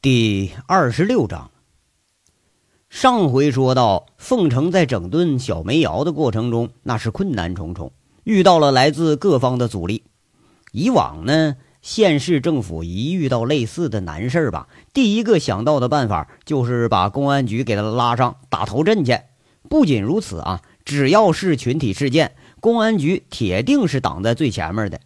第二十六章。上回说到，凤城在整顿小煤窑的过程中，那是困难重重，遇到了来自各方的阻力。以往呢，县市政府一遇到类似的难事儿吧，第一个想到的办法就是把公安局给他拉上打头阵去。不仅如此啊，只要是群体事件，公安局铁定是挡在最前面的。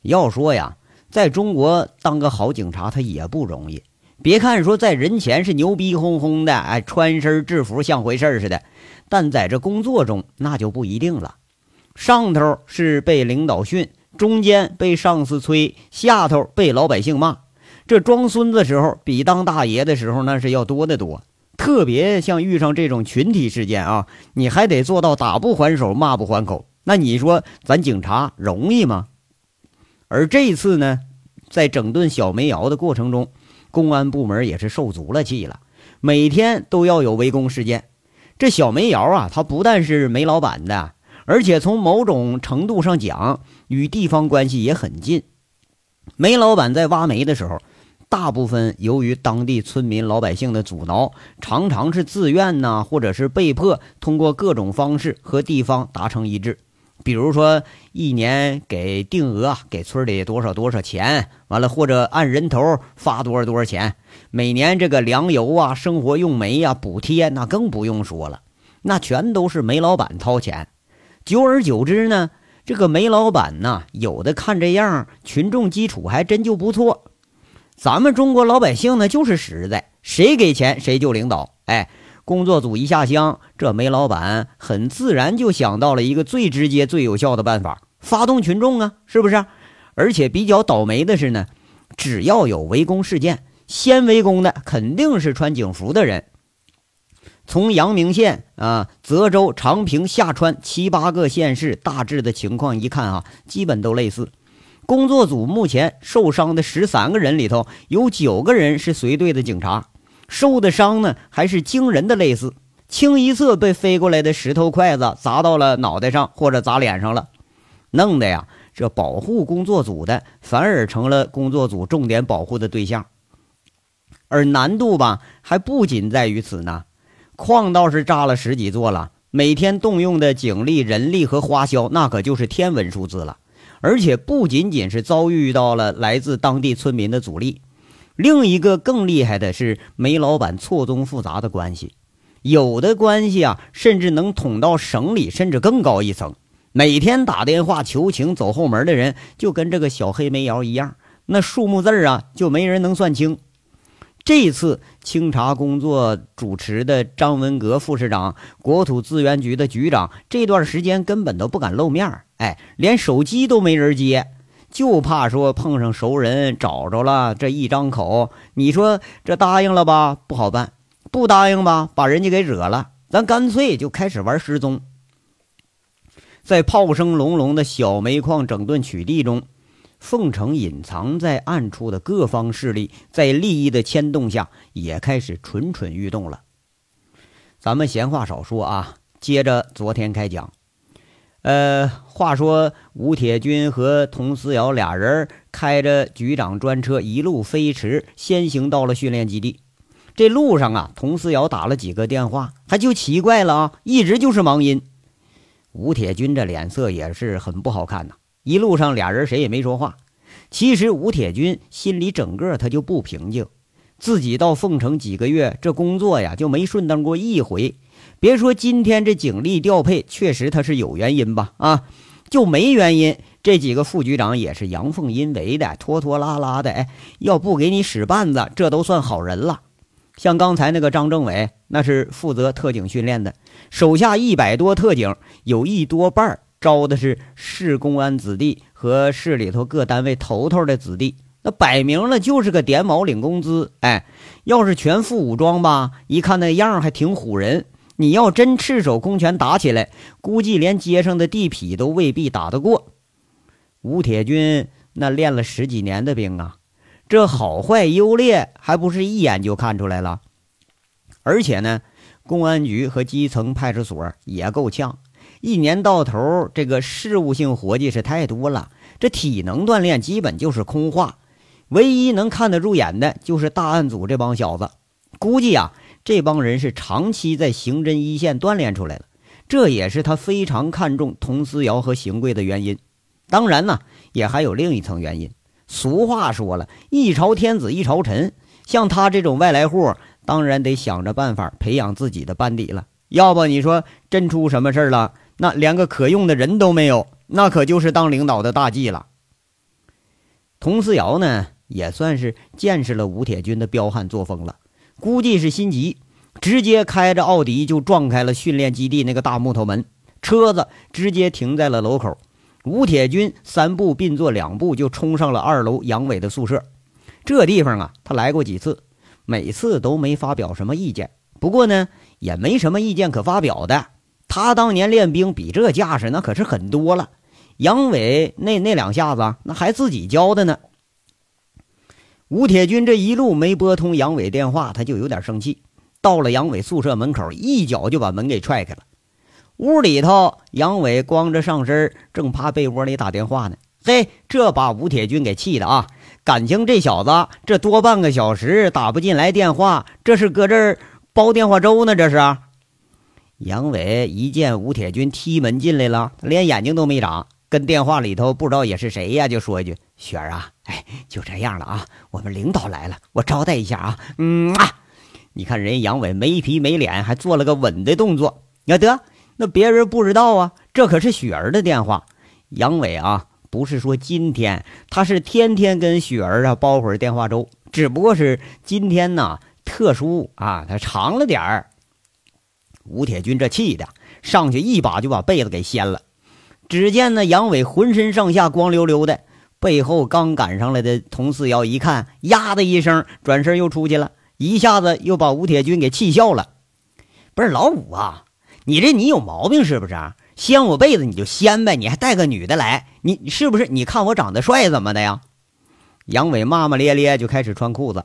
要说呀，在中国当个好警察，他也不容易。别看说在人前是牛逼哄哄的，哎，穿身制服像回事似的，但在这工作中那就不一定了。上头是被领导训，中间被上司催，下头被老百姓骂。这装孙子时候比当大爷的时候那是要多得多。特别像遇上这种群体事件啊，你还得做到打不还手，骂不还口。那你说咱警察容易吗？而这次呢，在整顿小煤窑的过程中。公安部门也是受足了气了，每天都要有围攻事件。这小煤窑啊，它不但是煤老板的，而且从某种程度上讲，与地方关系也很近。煤老板在挖煤的时候，大部分由于当地村民老百姓的阻挠，常常是自愿呐，或者是被迫通过各种方式和地方达成一致。比如说，一年给定额给村里多少多少钱，完了或者按人头发多少多少钱。每年这个粮油啊、生活用煤呀、补贴那更不用说了，那全都是煤老板掏钱。久而久之呢，这个煤老板呢，有的看这样，群众基础还真就不错。咱们中国老百姓呢，就是实在，谁给钱谁就领导。哎。工作组一下乡，这煤老板很自然就想到了一个最直接、最有效的办法：发动群众啊，是不是？而且比较倒霉的是呢，只要有围攻事件，先围攻的肯定是穿警服的人。从阳明县啊、泽州、长平、下川七八个县市大致的情况一看啊，基本都类似。工作组目前受伤的十三个人里头，有九个人是随队的警察。受的伤呢，还是惊人的类似，清一色被飞过来的石头筷子砸到了脑袋上，或者砸脸上了，弄得呀，这保护工作组的反而成了工作组重点保护的对象。而难度吧，还不仅在于此呢，矿倒是炸了十几座了，每天动用的警力、人力和花销，那可就是天文数字了。而且不仅仅是遭遇到了来自当地村民的阻力。另一个更厉害的是煤老板错综复杂的关系，有的关系啊，甚至能捅到省里，甚至更高一层。每天打电话求情、走后门的人，就跟这个小黑煤窑一样，那数目字啊，就没人能算清。这次清查工作主持的张文革副市长、国土资源局的局长，这段时间根本都不敢露面哎，连手机都没人接。就怕说碰上熟人找着了，这一张口，你说这答应了吧，不好办；不答应吧，把人家给惹了。咱干脆就开始玩失踪。在炮声隆隆的小煤矿整顿取缔中，凤城隐藏在暗处的各方势力，在利益的牵动下，也开始蠢蠢欲动了。咱们闲话少说啊，接着昨天开讲。呃，话说吴铁军和佟思瑶俩人开着局长专车，一路飞驰，先行到了训练基地。这路上啊，佟思瑶打了几个电话，还就奇怪了啊，一直就是忙音。吴铁军这脸色也是很不好看呐。一路上俩人谁也没说话。其实吴铁军心里整个他就不平静，自己到凤城几个月，这工作呀就没顺当过一回。别说今天这警力调配，确实他是有原因吧？啊，就没原因，这几个副局长也是阳奉阴违的，拖拖拉拉的。哎，要不给你使绊子，这都算好人了。像刚才那个张政委，那是负责特警训练的，手下一百多特警，有一多半招的是市公安子弟和市里头各单位头头的子弟，那摆明了就是个点卯领工资。哎，要是全副武装吧，一看那样还挺唬人。你要真赤手空拳打起来，估计连街上的地痞都未必打得过。吴铁军那练了十几年的兵啊，这好坏优劣还不是一眼就看出来了。而且呢，公安局和基层派出所也够呛，一年到头这个事务性活计是太多了，这体能锻炼基本就是空话。唯一能看得入眼的就是大案组这帮小子。估计啊，这帮人是长期在刑侦一线锻炼出来的，这也是他非常看重佟思瑶和邢贵的原因。当然呢，也还有另一层原因。俗话说了，一朝天子一朝臣，像他这种外来户，当然得想着办法培养自己的班底了。要不你说真出什么事了，那连个可用的人都没有，那可就是当领导的大忌了。佟思瑶呢，也算是见识了吴铁军的彪悍作风了，估计是心急，直接开着奥迪就撞开了训练基地那个大木头门，车子直接停在了楼口。吴铁军三步并作两步就冲上了二楼杨伟的宿舍。这地方啊，他来过几次，每次都没发表什么意见。不过呢，也没什么意见可发表的。他当年练兵比这架势那可是很多了。杨伟那那两下子那还自己教的呢。吴铁军这一路没拨通杨伟电话，他就有点生气。到了杨伟宿舍门口，一脚就把门给踹开了。屋里头，杨伟光着上身，正趴被窝里打电话呢。嘿，这把吴铁军给气的啊！感情这小子这多半个小时打不进来电话，这是搁这儿煲电话粥呢？这是。杨伟一见吴铁军踢门进来了，连眼睛都没眨，跟电话里头不知道也是谁呀，就说一句：“雪儿啊，哎，就这样了啊，我们领导来了，我招待一下啊。”嗯啊，你看人杨伟没皮没脸，还做了个吻的动作，要得。那别人不知道啊，这可是雪儿的电话。杨伟啊，不是说今天，他是天天跟雪儿啊煲会儿电话粥，只不过是今天呢特殊啊，他长了点儿。吴铁军这气的上去一把就把被子给掀了。只见呢杨伟浑身上下光溜溜的，背后刚赶上来的佟四瑶一看，呀的一声转身又出去了，一下子又把吴铁军给气笑了。不是老五啊。你这你有毛病是不是？掀我被子你就掀呗，你还带个女的来，你是不是？你看我长得帅怎么的呀？杨伟骂骂咧咧就开始穿裤子，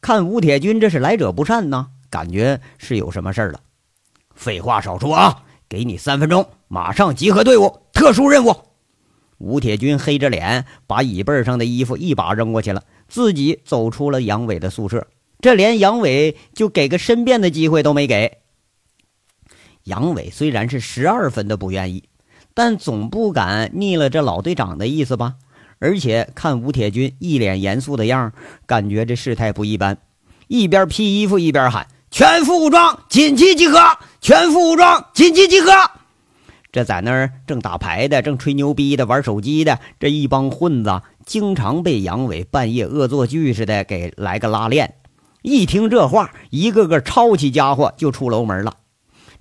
看吴铁军这是来者不善呢，感觉是有什么事儿了。废话少说啊，给你三分钟，马上集合队伍，特殊任务。吴铁军黑着脸把椅背上的衣服一把扔过去了，自己走出了杨伟的宿舍，这连杨伟就给个申辩的机会都没给。杨伟虽然是十二分的不愿意，但总不敢逆了这老队长的意思吧？而且看吴铁军一脸严肃的样感觉这事态不一般，一边披衣服一边喊：“全副武装，紧急集合！全副武装，紧急集合！”这在那儿正打牌的、正吹牛逼的、玩手机的这一帮混子，经常被杨伟半夜恶作剧似的给来个拉练。一听这话，一个个抄起家伙就出楼门了。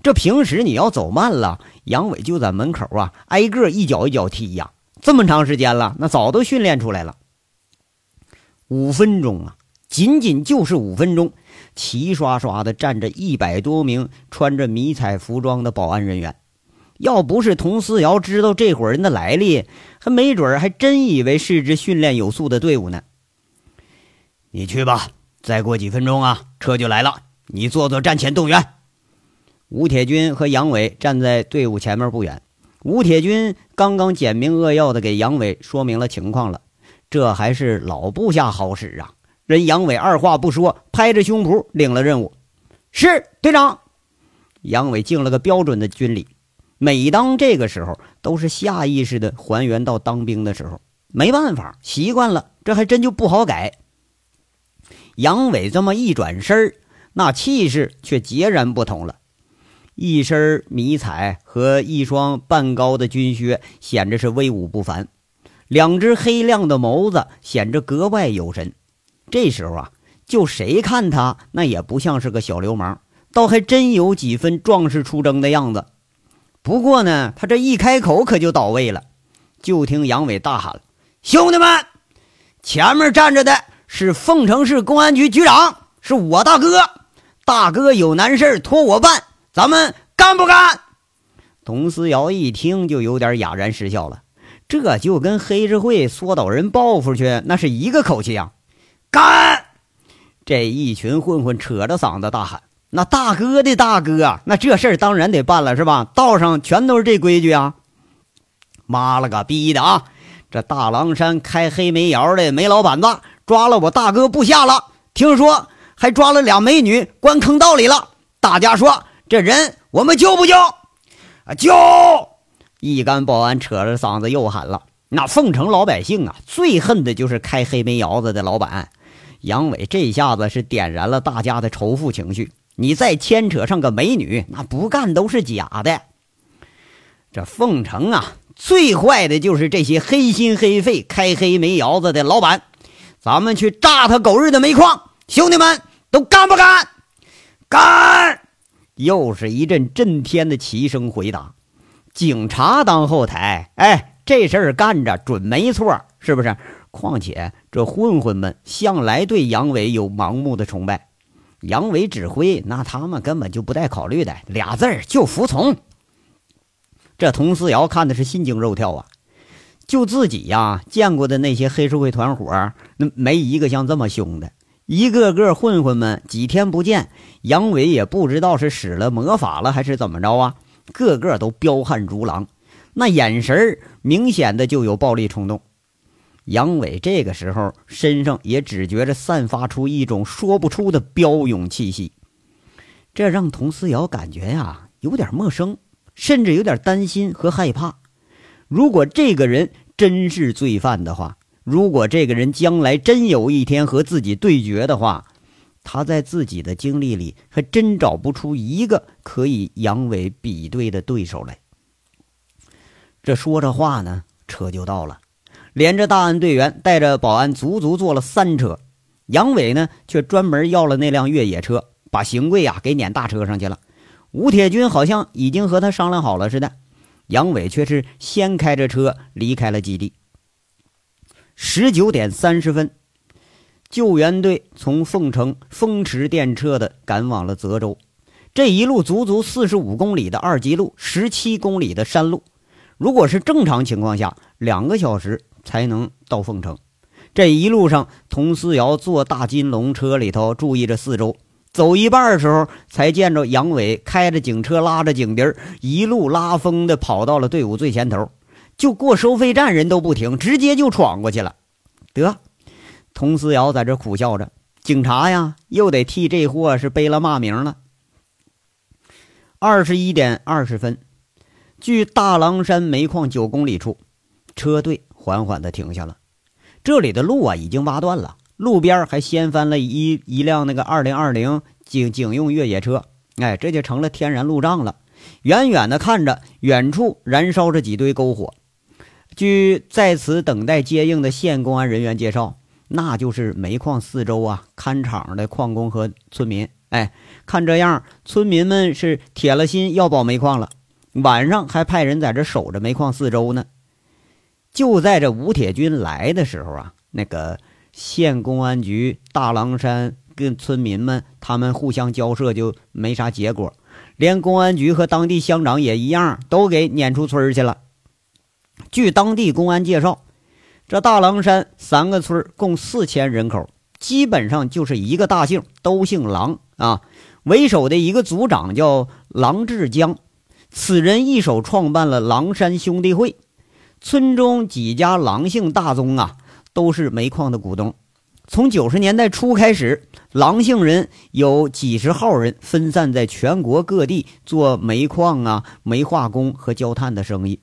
这平时你要走慢了，杨伟就在门口啊，挨个一脚一脚踢呀。这么长时间了，那早都训练出来了。五分钟啊，仅仅就是五分钟，齐刷刷的站着一百多名穿着迷彩服装的保安人员。要不是佟思瑶知道这伙人的来历，还没准还真以为是支训练有素的队伍呢。你去吧，再过几分钟啊，车就来了。你做做战前动员。吴铁军和杨伟站在队伍前面不远。吴铁军刚刚简明扼要的给杨伟说明了情况了，这还是老部下好使啊！人杨伟二话不说，拍着胸脯领了任务。是队长。杨伟敬了个标准的军礼。每当这个时候，都是下意识的还原到当兵的时候。没办法，习惯了，这还真就不好改。杨伟这么一转身那气势却截然不同了。一身迷彩和一双半高的军靴，显着是威武不凡；两只黑亮的眸子显着格外有神。这时候啊，就谁看他那也不像是个小流氓，倒还真有几分壮士出征的样子。不过呢，他这一开口可就到位了。就听杨伟大喊：“兄弟们，前面站着的是凤城市公安局局长，是我大哥。大哥有难事托我办。”咱们干不干？佟思瑶一听就有点哑然失笑了，这就跟黑社会缩倒人报复去那是一个口气啊！干！这一群混混扯着嗓子大喊：“那大哥的大哥，那这事儿当然得办了，是吧？道上全都是这规矩啊！”妈了个逼的啊！这大狼山开黑煤窑的煤老板子抓了我大哥部下了，听说还抓了俩美女关坑道里了。大家说这人我们救不救？啊，救！一干保安扯着嗓子又喊了。那凤城老百姓啊，最恨的就是开黑煤窑子的老板杨伟。这下子是点燃了大家的仇富情绪。你再牵扯上个美女，那不干都是假的。这凤城啊，最坏的就是这些黑心黑肺开黑煤窑子的老板。咱们去炸他狗日的煤矿！兄弟们都干不干？干！又是一阵震天的齐声回答。警察当后台，哎。这事儿干着准没错，是不是？况且这混混们向来对杨伟有盲目的崇拜，杨伟指挥，那他们根本就不带考虑的，俩字儿就服从。这佟思瑶看的是心惊肉跳啊！就自己呀见过的那些黑社会团伙，那没一个像这么凶的，一个个混混们几天不见，杨伟也不知道是使了魔法了还是怎么着啊，个个都彪悍如狼。那眼神儿明显的就有暴力冲动，杨伟这个时候身上也只觉着散发出一种说不出的彪勇气息，这让佟思瑶感觉呀有点陌生，甚至有点担心和害怕。如果这个人真是罪犯的话，如果这个人将来真有一天和自己对决的话，他在自己的经历里还真找不出一个可以杨伟比对的对手来。这说着话呢，车就到了，连着大案队员带着保安，足足坐了三车。杨伟呢，却专门要了那辆越野车，把邢贵呀给撵大车上去了。吴铁军好像已经和他商量好了似的，杨伟却是先开着车离开了基地。十九点三十分，救援队从凤城风驰电掣的赶往了泽州。这一路足足四十五公里的二级路，十七公里的山路。如果是正常情况下，两个小时才能到凤城。这一路上，佟思瑶坐大金龙车里头，注意着四周。走一半的时候，才见着杨伟开着警车，拉着警笛一路拉风的跑到了队伍最前头。就过收费站，人都不停，直接就闯过去了。得，佟思瑶在这苦笑着，警察呀，又得替这货是背了骂名了。二十一点二十分。距大狼山煤矿九公里处，车队缓缓地停下了。这里的路啊已经挖断了，路边还掀翻了一一辆那个二零二零警警用越野车，哎，这就成了天然路障了。远远的看着，远处燃烧着几堆篝火。据在此等待接应的县公安人员介绍，那就是煤矿四周啊看场的矿工和村民。哎，看这样，村民们是铁了心要保煤矿了。晚上还派人在这守着煤矿四周呢。就在这吴铁军来的时候啊，那个县公安局大狼山跟村民们他们互相交涉就没啥结果，连公安局和当地乡长也一样，都给撵出村去了。据当地公安介绍，这大狼山三个村共四千人口，基本上就是一个大姓，都姓狼啊。为首的一个组长叫狼志江。此人一手创办了狼山兄弟会，村中几家狼姓大宗啊，都是煤矿的股东。从九十年代初开始，狼姓人有几十号人分散在全国各地做煤矿啊、煤化工和焦炭的生意，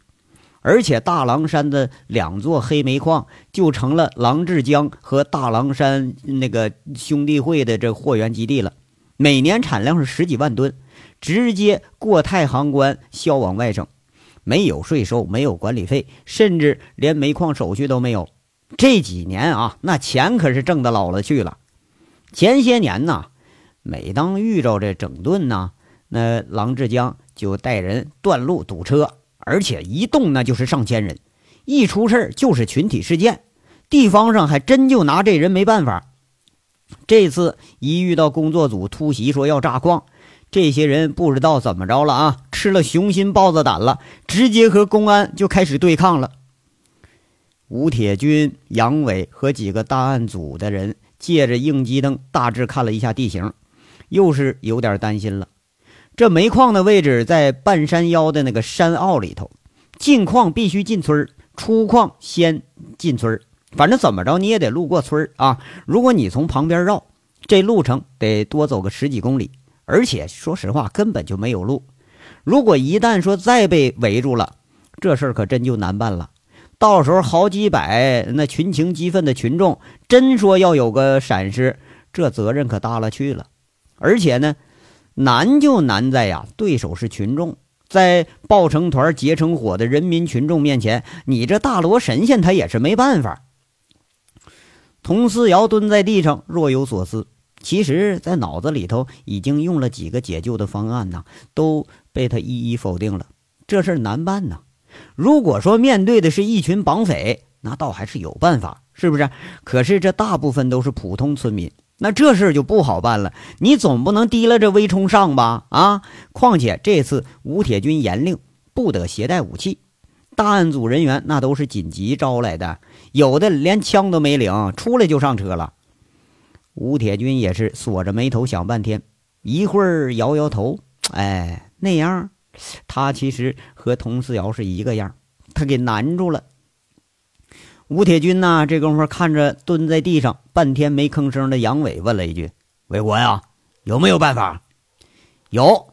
而且大狼山的两座黑煤矿就成了狼志江和大狼山那个兄弟会的这货源基地了，每年产量是十几万吨。直接过太行关销往外省，没有税收，没有管理费，甚至连煤矿手续都没有。这几年啊，那钱可是挣得老了去了。前些年呢，每当遇着这整顿呢，那郎志江就带人断路堵车，而且一动那就是上千人，一出事就是群体事件，地方上还真就拿这人没办法。这次一遇到工作组突袭说要炸矿。这些人不知道怎么着了啊，吃了雄心豹子胆了，直接和公安就开始对抗了。吴铁军、杨伟和几个大案组的人借着应急灯大致看了一下地形，又是有点担心了。这煤矿的位置在半山腰的那个山坳里头，进矿必须进村出矿先进村反正怎么着你也得路过村啊。如果你从旁边绕，这路程得多走个十几公里，而且说实话根本就没有路。如果一旦说再被围住了，这事儿可真就难办了。到时候好几百那群情激愤的群众，真说要有个闪失，这责任可大了去了。而且呢，难就难在呀，对手是群众，在抱成团结成伙的人民群众面前，你这大罗神仙他也是没办法。佟思瑶蹲在地上，若有所思。其实，在脑子里头已经用了几个解救的方案呢，都被他一一否定了。这事难办呐。如果说面对的是一群绑匪，那倒还是有办法，是不是？可是这大部分都是普通村民，那这事就不好办了。你总不能提了这威冲上吧？啊！况且这次吴铁军严令不得携带武器，大案组人员那都是紧急招来的，有的连枪都没领，出来就上车了。吴铁军也是锁着眉头想半天，一会儿摇摇头，哎，那样。他其实和佟思瑶是一个样，他给难住了。吴铁军呢，这功夫看着蹲在地上半天没吭声的杨伟，问了一句：“伟国呀，有没有办法？”有。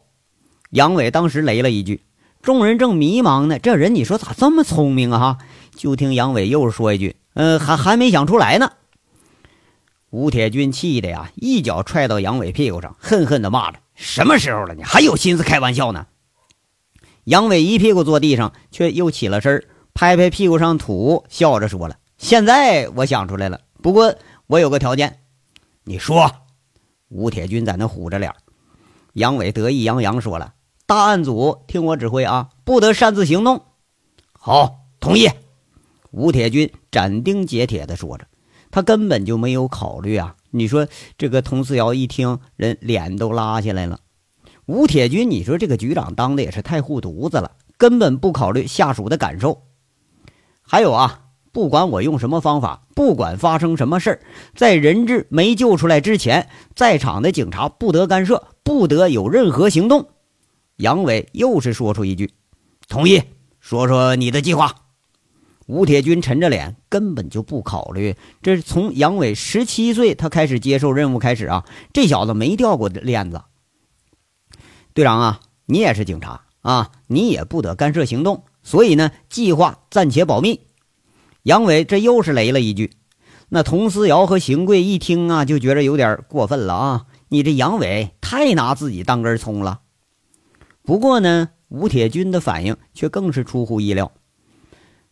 杨伟当时雷了一句。众人正迷茫呢，这人你说咋这么聪明啊？哈！就听杨伟又说一句：“呃，还还没想出来呢。”吴铁军气的呀，一脚踹到杨伟屁股上，恨恨的骂着：“什么时候了，你还有心思开玩笑呢？”杨伟一屁股坐地上，却又起了身拍拍屁股上土，笑着说了：“现在我想出来了，不过我有个条件。”你说。吴铁军在那虎着脸。杨伟得意洋洋说了：“大案组听我指挥啊，不得擅自行动。”好，同意。吴铁军斩钉截铁地说着，他根本就没有考虑啊。你说这个佟思瑶一听，人脸都拉下来了。吴铁军，你说这个局长当的也是太护犊子了，根本不考虑下属的感受。还有啊，不管我用什么方法，不管发生什么事儿，在人质没救出来之前，在场的警察不得干涉，不得有任何行动。杨伟又是说出一句：“同意。”说说你的计划。吴铁军沉着脸，根本就不考虑。这是从杨伟十七岁他开始接受任务开始啊，这小子没掉过链子。队长啊，你也是警察啊，你也不得干涉行动，所以呢，计划暂且保密。杨伟这又是雷了一句。那佟思瑶和邢贵一听啊，就觉得有点过分了啊，你这杨伟太拿自己当根葱了。不过呢，吴铁军的反应却更是出乎意料。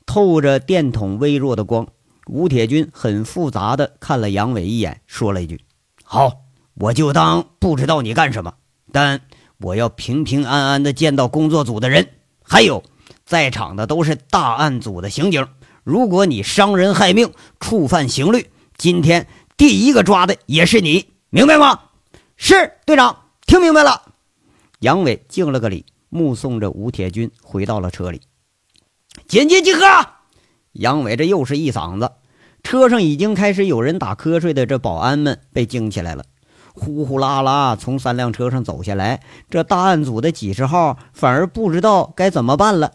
透着电筒微弱的光，吴铁军很复杂的看了杨伟一眼，说了一句：“好，我就当不知道你干什么，但。”我要平平安安的见到工作组的人，还有在场的都是大案组的刑警。如果你伤人害命、触犯刑律，今天第一个抓的也是你，明白吗？是队长，听明白了。杨伟敬了个礼，目送着吴铁军回到了车里。紧急集合！杨伟这又是一嗓子，车上已经开始有人打瞌睡的，这保安们被惊起来了。呼呼啦啦从三辆车上走下来，这大案组的几十号反而不知道该怎么办了。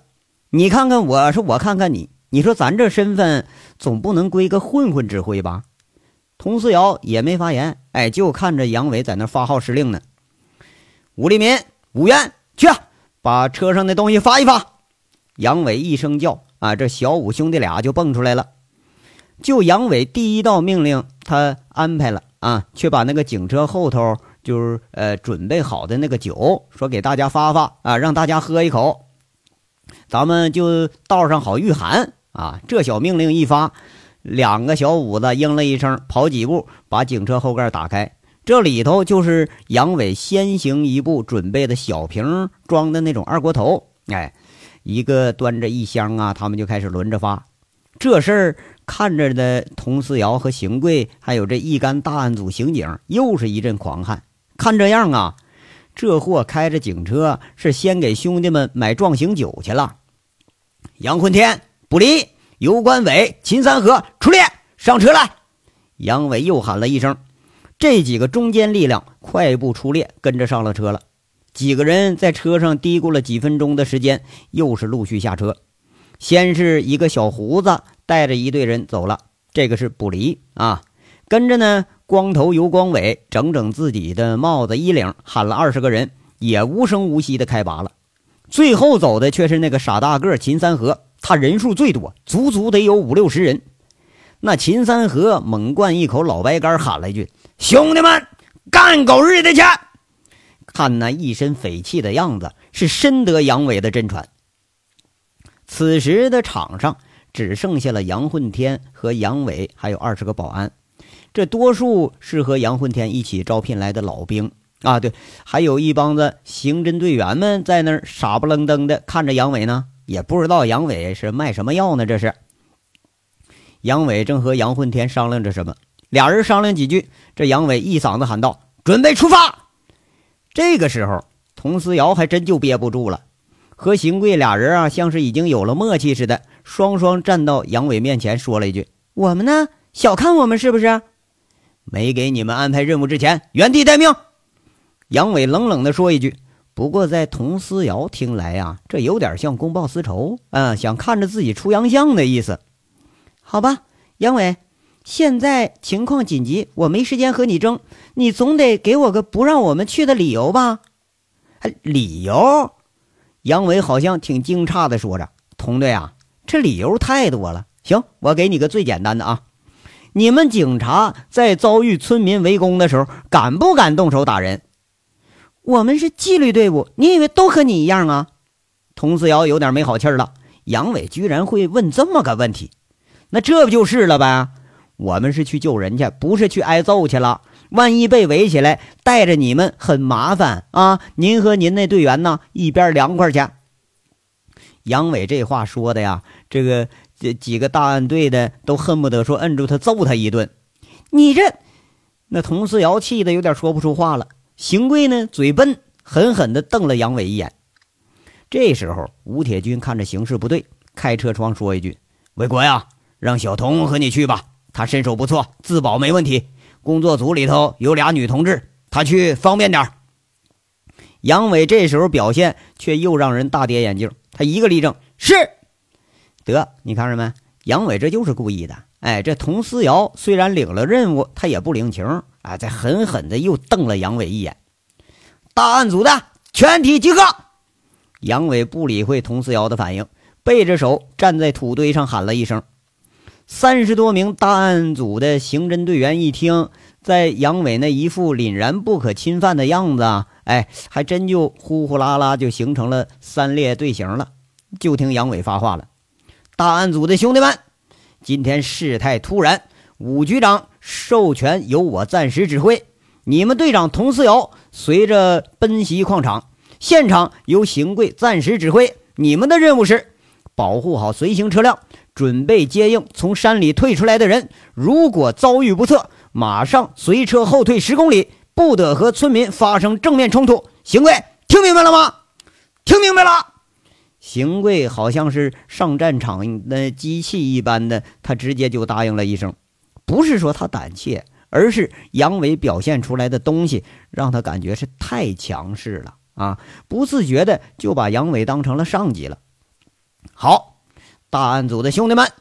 你看看我，说我看看你，你说咱这身份总不能归个混混指挥吧？佟思瑶也没发言，哎，就看着杨伟在那发号施令呢。吴立民、吴元，去把车上的东西发一发。杨伟一声叫，啊，这小五兄弟俩就蹦出来了。就杨伟第一道命令，他安排了。啊，却把那个警车后头就是呃准备好的那个酒，说给大家发发啊，让大家喝一口，咱们就道上好御寒啊。这小命令一发，两个小五子应了一声，跑几步把警车后盖打开，这里头就是杨伟先行一步准备的小瓶装的那种二锅头，哎，一个端着一箱啊，他们就开始轮着发，这事儿。看着的佟思瑶和邢贵，还有这一干大案组刑警，又是一阵狂汗。看这样啊，这货开着警车是先给兄弟们买壮行酒去了。杨坤天、不离、尤关伟、秦三河出列上车来。杨伟又喊了一声，这几个中坚力量快步出列，跟着上了车了。几个人在车上嘀咕了几分钟的时间，又是陆续下车。先是一个小胡子。带着一队人走了，这个是不离啊。跟着呢，光头尤光伟整整自己的帽子衣领，喊了二十个人，也无声无息的开拔了。最后走的却是那个傻大个秦三河，他人数最多，足足得有五六十人。那秦三河猛灌一口老白干，喊了一句：“兄弟们，干狗日的去！”看那一身匪气的样子，是深得杨伟的真传。此时的场上只剩下了杨混天和杨伟，还有二十个保安。这多数是和杨混天一起招聘来的老兵啊，对，还有一帮子刑侦队员们在那儿傻不愣登的看着杨伟呢，也不知道杨伟是卖什么药呢。这是杨伟正和杨混天商量着什么，俩人商量几句，这杨伟一嗓子喊道：“准备出发！”这个时候，佟思瑶还真就憋不住了，和邢贵俩人啊，像是已经有了默契似的，双双站到杨伟面前，说了一句：“我们呢？小看我们是不是？”没给你们安排任务之前，原地待命。杨伟冷冷地说一句。不过在佟思瑶听来呀，这有点像公报私仇嗯，想看着自己出洋相的意思。好吧，杨伟，现在情况紧急，我没时间和你争，你总得给我个不让我们去的理由吧？理由？杨伟好像挺惊诧的说着：“佟队啊，这理由太多了。行，我给你个最简单的啊。”你们警察在遭遇村民围攻的时候，敢不敢动手打人？我们是纪律队伍，你以为都和你一样啊？佟思瑶有点没好气了。杨伟居然会问这么个问题，那这不就是了呗？我们是去救人去，不是去挨揍去了。万一被围起来，带着你们很麻烦啊！您和您那队员呢，一边凉快去。杨伟这话说的呀，这个。这几个大案队的都恨不得说摁住他揍他一顿。你这，那佟思瑶气得有点说不出话了。邢贵呢，嘴笨，狠狠地瞪了杨伟一眼。这时候，吴铁军看着形势不对，开车窗说一句：“伟国呀，让小童和你去吧，他身手不错，自保没问题。工作组里头有俩女同志，他去方便点杨伟这时候表现却又让人大跌眼镜，他一个立正，是。得，你看着没？杨伟这就是故意的。哎，这佟思瑶虽然领了任务，他也不领情。哎，再狠狠的又瞪了杨伟一眼。大案组的全体集合。杨伟不理会佟思瑶的反应，背着手站在土堆上喊了一声。三十多名大案组的刑侦队员一听，在杨伟那一副凛然不可侵犯的样子啊，哎，还真就呼呼啦啦就形成了三列队形了。就听杨伟发话了。大案组的兄弟们，今天事态突然，武局长授权由我暂时指挥。你们队长佟思瑶随着奔袭矿场，现场由邢贵暂时指挥。你们的任务是保护好随行车辆，准备接应从山里退出来的人。如果遭遇不测，马上随车后退十公里，不得和村民发生正面冲突。邢贵，听明白了吗？听明白了。邢贵好像是上战场的机器一般的，他直接就答应了一声。不是说他胆怯，而是杨伟表现出来的东西让他感觉是太强势了啊！不自觉的就把杨伟当成了上级了。好，大案组的兄弟们，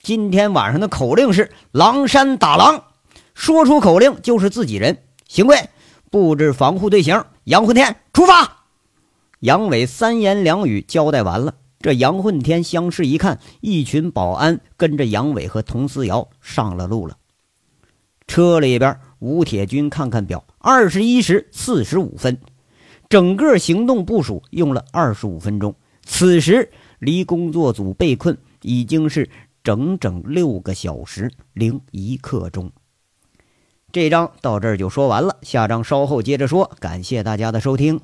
今天晚上的口令是“狼山打狼”，说出口令就是自己人。邢贵布置防护队形，杨混天出发。杨伟三言两语交代完了，这杨混天相视一看，一群保安跟着杨伟和佟思瑶上了路了。车里边，吴铁军看看表，二十一时四十五分，整个行动部署用了二十五分钟。此时离工作组被困已经是整整六个小时零一刻钟。这章到这儿就说完了，下章稍后接着说。感谢大家的收听。